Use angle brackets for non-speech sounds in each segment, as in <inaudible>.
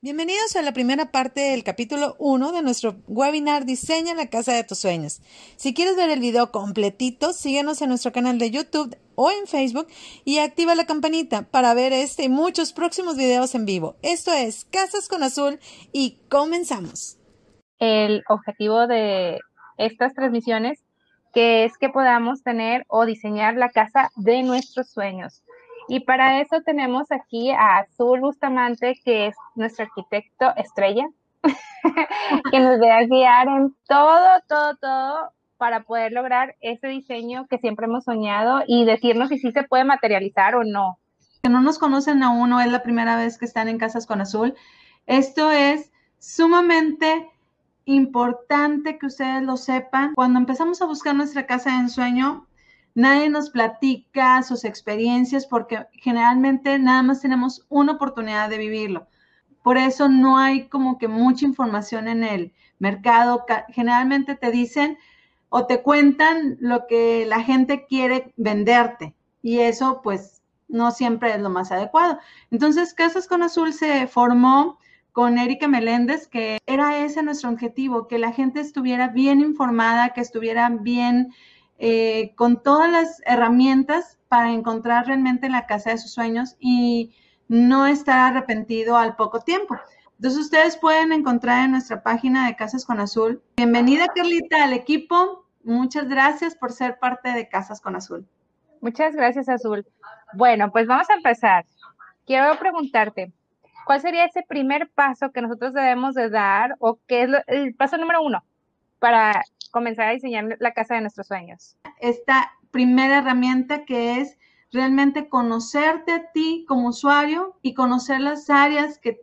Bienvenidos a la primera parte del capítulo 1 de nuestro webinar Diseña la casa de tus sueños. Si quieres ver el video completito, síguenos en nuestro canal de YouTube o en Facebook y activa la campanita para ver este y muchos próximos videos en vivo. Esto es Casas con Azul y comenzamos. El objetivo de estas transmisiones que es que podamos tener o diseñar la casa de nuestros sueños. Y para eso tenemos aquí a Azul Bustamante, que es nuestro arquitecto estrella, <laughs> que nos va a guiar en todo, todo, todo para poder lograr ese diseño que siempre hemos soñado y decirnos si sí se puede materializar o no. Que no nos conocen aún o es la primera vez que están en Casas con Azul. Esto es sumamente importante que ustedes lo sepan. Cuando empezamos a buscar nuestra casa de ensueño, Nadie nos platica sus experiencias porque generalmente nada más tenemos una oportunidad de vivirlo. Por eso no hay como que mucha información en el mercado. Generalmente te dicen o te cuentan lo que la gente quiere venderte y eso pues no siempre es lo más adecuado. Entonces, Casas con Azul se formó con Erika Meléndez, que era ese nuestro objetivo, que la gente estuviera bien informada, que estuviera bien eh, con todas las herramientas para encontrar realmente la casa de sus sueños y no estar arrepentido al poco tiempo. Entonces ustedes pueden encontrar en nuestra página de Casas con Azul. Bienvenida Carlita al equipo. Muchas gracias por ser parte de Casas con Azul. Muchas gracias Azul. Bueno, pues vamos a empezar. Quiero preguntarte, ¿cuál sería ese primer paso que nosotros debemos de dar o qué es el paso número uno para comenzar a diseñar la casa de nuestros sueños? Esta primera herramienta que es realmente conocerte a ti como usuario y conocer las áreas que,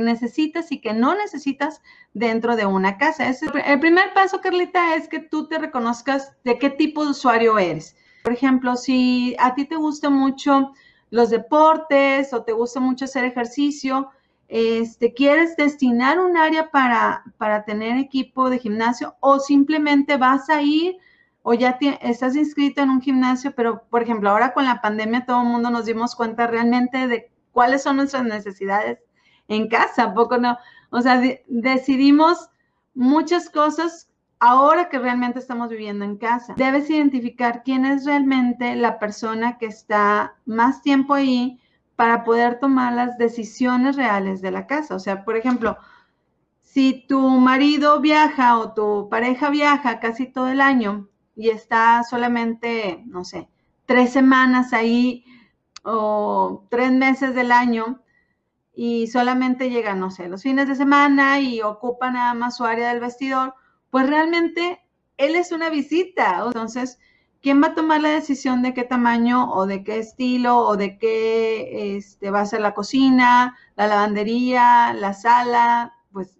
necesitas y que no necesitas dentro de una casa. el primer paso, Carlita, es que tú te reconozcas de qué tipo de usuario eres. Por ejemplo, si a ti te gustan mucho los deportes o te gusta mucho hacer ejercicio, este, quieres destinar un área para, para tener equipo de gimnasio o simplemente vas a ir o ya estás inscrito en un gimnasio, pero por ejemplo, ahora con la pandemia todo el mundo nos dimos cuenta realmente de cuáles son nuestras necesidades en casa, poco no? O sea, decidimos muchas cosas ahora que realmente estamos viviendo en casa. Debes identificar quién es realmente la persona que está más tiempo ahí para poder tomar las decisiones reales de la casa. O sea, por ejemplo, si tu marido viaja o tu pareja viaja casi todo el año y está solamente, no sé, tres semanas ahí o tres meses del año y solamente llega, no sé, los fines de semana y ocupa nada más su área del vestidor, pues realmente él es una visita. Entonces, ¿quién va a tomar la decisión de qué tamaño o de qué estilo o de qué este, va a ser la cocina, la lavandería, la sala? Pues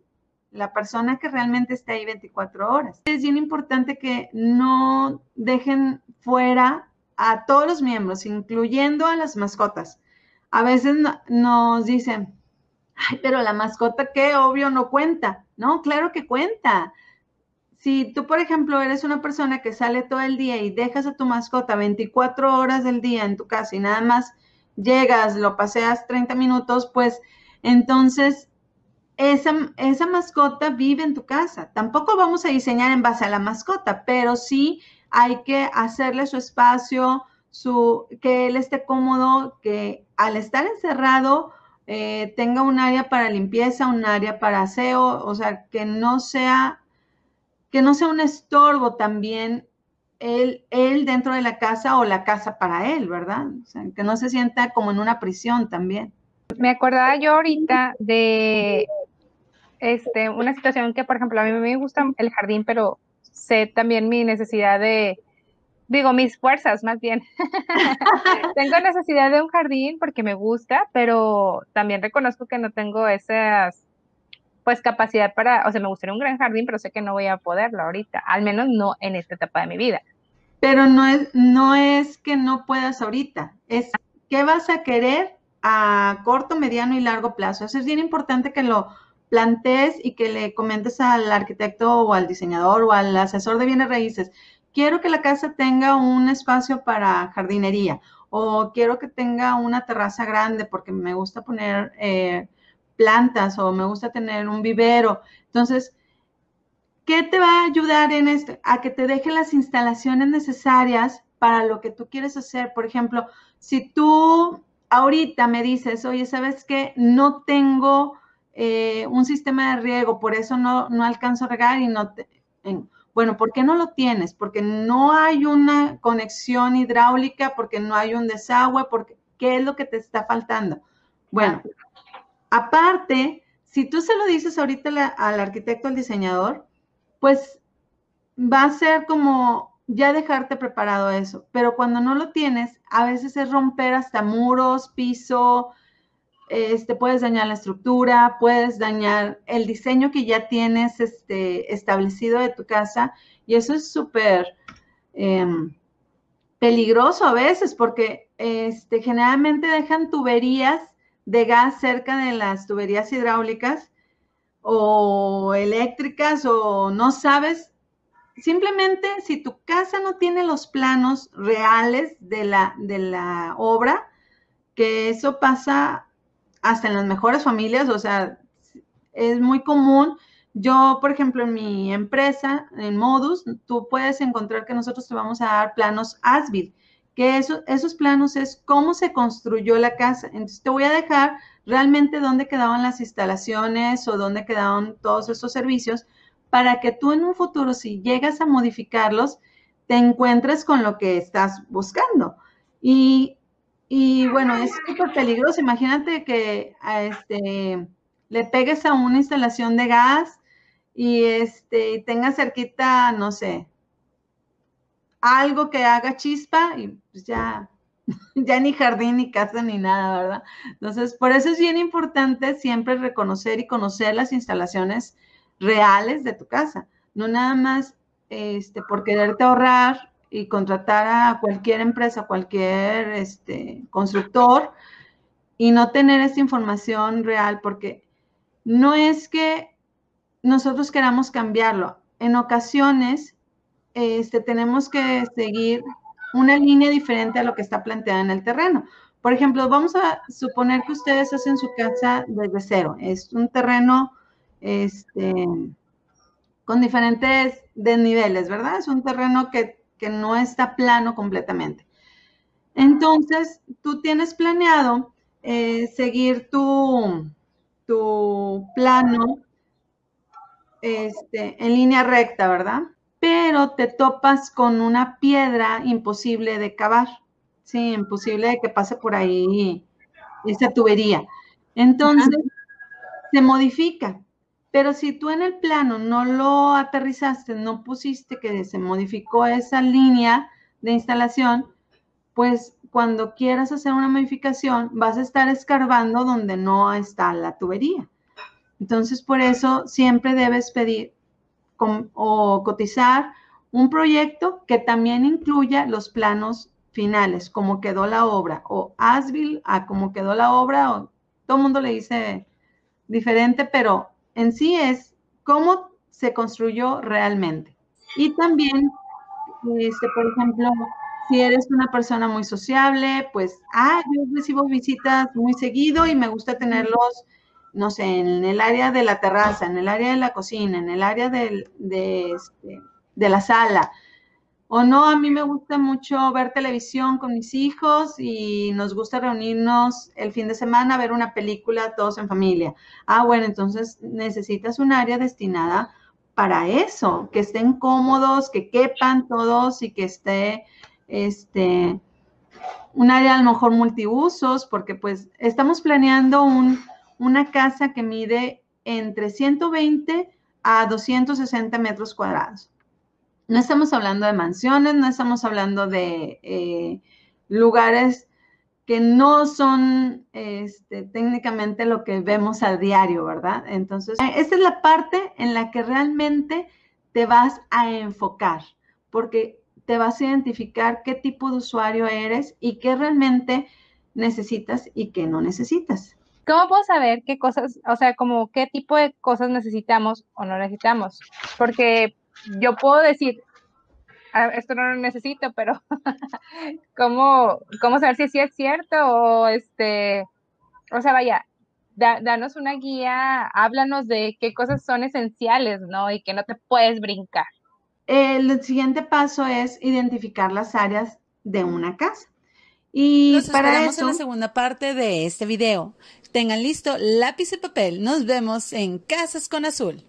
la persona que realmente está ahí 24 horas. Es bien importante que no dejen fuera a todos los miembros, incluyendo a las mascotas. A veces nos dicen, ay, pero la mascota que obvio no cuenta. No, claro que cuenta si tú, por ejemplo, eres una persona que sale todo el día y dejas a tu mascota 24 horas del día en tu casa y nada más llegas, lo paseas 30 minutos, pues entonces esa, esa mascota vive en tu casa. Tampoco vamos a diseñar en base a la mascota, pero sí hay que hacerle su espacio, su, que él esté cómodo, que al estar encerrado eh, tenga un área para limpieza, un área para aseo, o sea, que no sea que no sea un estorbo también él, él dentro de la casa o la casa para él, ¿verdad? O sea, que no se sienta como en una prisión también. Me acordaba yo ahorita de este, una situación que, por ejemplo, a mí me gusta el jardín, pero sé también mi necesidad de, digo, mis fuerzas más bien. <laughs> tengo necesidad de un jardín porque me gusta, pero también reconozco que no tengo esas pues capacidad para, o sea, me gustaría un gran jardín, pero sé que no voy a poderlo ahorita, al menos no en esta etapa de mi vida. Pero no es, no es que no puedas ahorita, es qué vas a querer a corto, mediano y largo plazo. Eso es bien importante que lo plantees y que le comentes al arquitecto o al diseñador o al asesor de bienes raíces. Quiero que la casa tenga un espacio para jardinería o quiero que tenga una terraza grande porque me gusta poner... Eh, plantas o me gusta tener un vivero. Entonces, ¿qué te va a ayudar en esto? A que te deje las instalaciones necesarias para lo que tú quieres hacer. Por ejemplo, si tú ahorita me dices, oye, ¿sabes qué? No tengo eh, un sistema de riego, por eso no, no alcanzo a regar y no te... bueno, ¿por qué no lo tienes? Porque no hay una conexión hidráulica, porque no hay un desagüe, porque ¿qué es lo que te está faltando? Bueno, aparte, si tú se lo dices ahorita al arquitecto, al diseñador, pues va a ser como ya dejarte preparado eso, pero cuando no lo tienes, a veces es romper hasta muros, piso, este, puedes dañar la estructura, puedes dañar el diseño que ya tienes este, establecido de tu casa. Y eso es súper em, peligroso a veces porque este, generalmente dejan tuberías de gas cerca de las tuberías hidráulicas o eléctricas o no sabes. Simplemente si tu casa no tiene los planos reales de la, de la obra, que eso pasa hasta en las mejores familias, o sea, es muy común. Yo, por ejemplo, en mi empresa, en Modus, tú puedes encontrar que nosotros te vamos a dar planos ASBIL, que eso, esos planos es cómo se construyó la casa. Entonces, te voy a dejar realmente dónde quedaban las instalaciones o dónde quedaban todos esos servicios para que tú en un futuro, si llegas a modificarlos, te encuentres con lo que estás buscando. Y, bueno, es súper peligroso. Imagínate que a este, le pegues a una instalación de gas y este, tengas cerquita, no sé, algo que haga chispa y pues ya <laughs> ya ni jardín, ni casa, ni nada, ¿verdad? Entonces, por eso es bien importante siempre reconocer y conocer las instalaciones reales de tu casa. No nada más este, por quererte ahorrar y contratar a cualquier empresa, cualquier este, constructor y no tener esta información real, porque no es que nosotros queramos cambiarlo. En ocasiones este, tenemos que seguir una línea diferente a lo que está planteada en el terreno. Por ejemplo, vamos a suponer que ustedes hacen su casa desde cero. Es un terreno este, con diferentes desniveles, ¿verdad? Es un terreno que, no está plano completamente. Entonces, tú tienes planeado eh, seguir tu, tu plano este, en línea recta, ¿verdad? Pero te topas con una piedra imposible de cavar, sí, imposible de que pase por ahí esa tubería. Entonces, se modifica. Pero si tú en el plano no lo aterrizaste, no pusiste que se modificó esa línea de instalación, pues cuando quieras hacer una modificación vas a estar escarbando donde no está la tubería. Entonces, por eso siempre debes pedir o cotizar un proyecto que también incluya los planos finales, como quedó la obra, o ASBIL a cómo quedó la obra, o todo el mundo le dice diferente, pero en sí es cómo se construyó realmente. Y también, este, por ejemplo, si eres una persona muy sociable, pues, ah, yo recibo visitas muy seguido y me gusta tenerlos no sé, en el área de la terraza, en el área de la cocina, en el área de, este, de la sala. O no, a mí me gusta mucho ver televisión con mis hijos y nos gusta reunirnos el fin de semana a ver una película todos en familia. Ah, bueno, entonces necesitas un área destinada para eso, que estén cómodos, que quepan todos y que esté, este, un área a lo mejor multiusos, porque pues estamos planeando un, una casa que mide entre 120 a 260 metros cuadrados. No estamos hablando de mansiones, no estamos hablando de eh, lugares que no son este, técnicamente lo que vemos al diario, ¿verdad? Entonces, esta es la parte en la que realmente te vas a enfocar, porque te vas a identificar qué tipo de usuario eres y qué realmente necesitas y qué no necesitas. ¿Cómo puedo saber qué cosas, o sea, como qué tipo de cosas necesitamos o no necesitamos? Porque yo puedo decir, ah, esto no lo necesito, pero <laughs> ¿cómo, ¿cómo saber si sí es cierto o este, o sea, vaya, danos una guía, háblanos de qué cosas son esenciales, ¿no? Y que no te puedes brincar. El siguiente paso es identificar las áreas de una casa. Y Nos para esperamos en la segunda parte de este video. Tengan listo lápiz y papel. Nos vemos en Casas con Azul.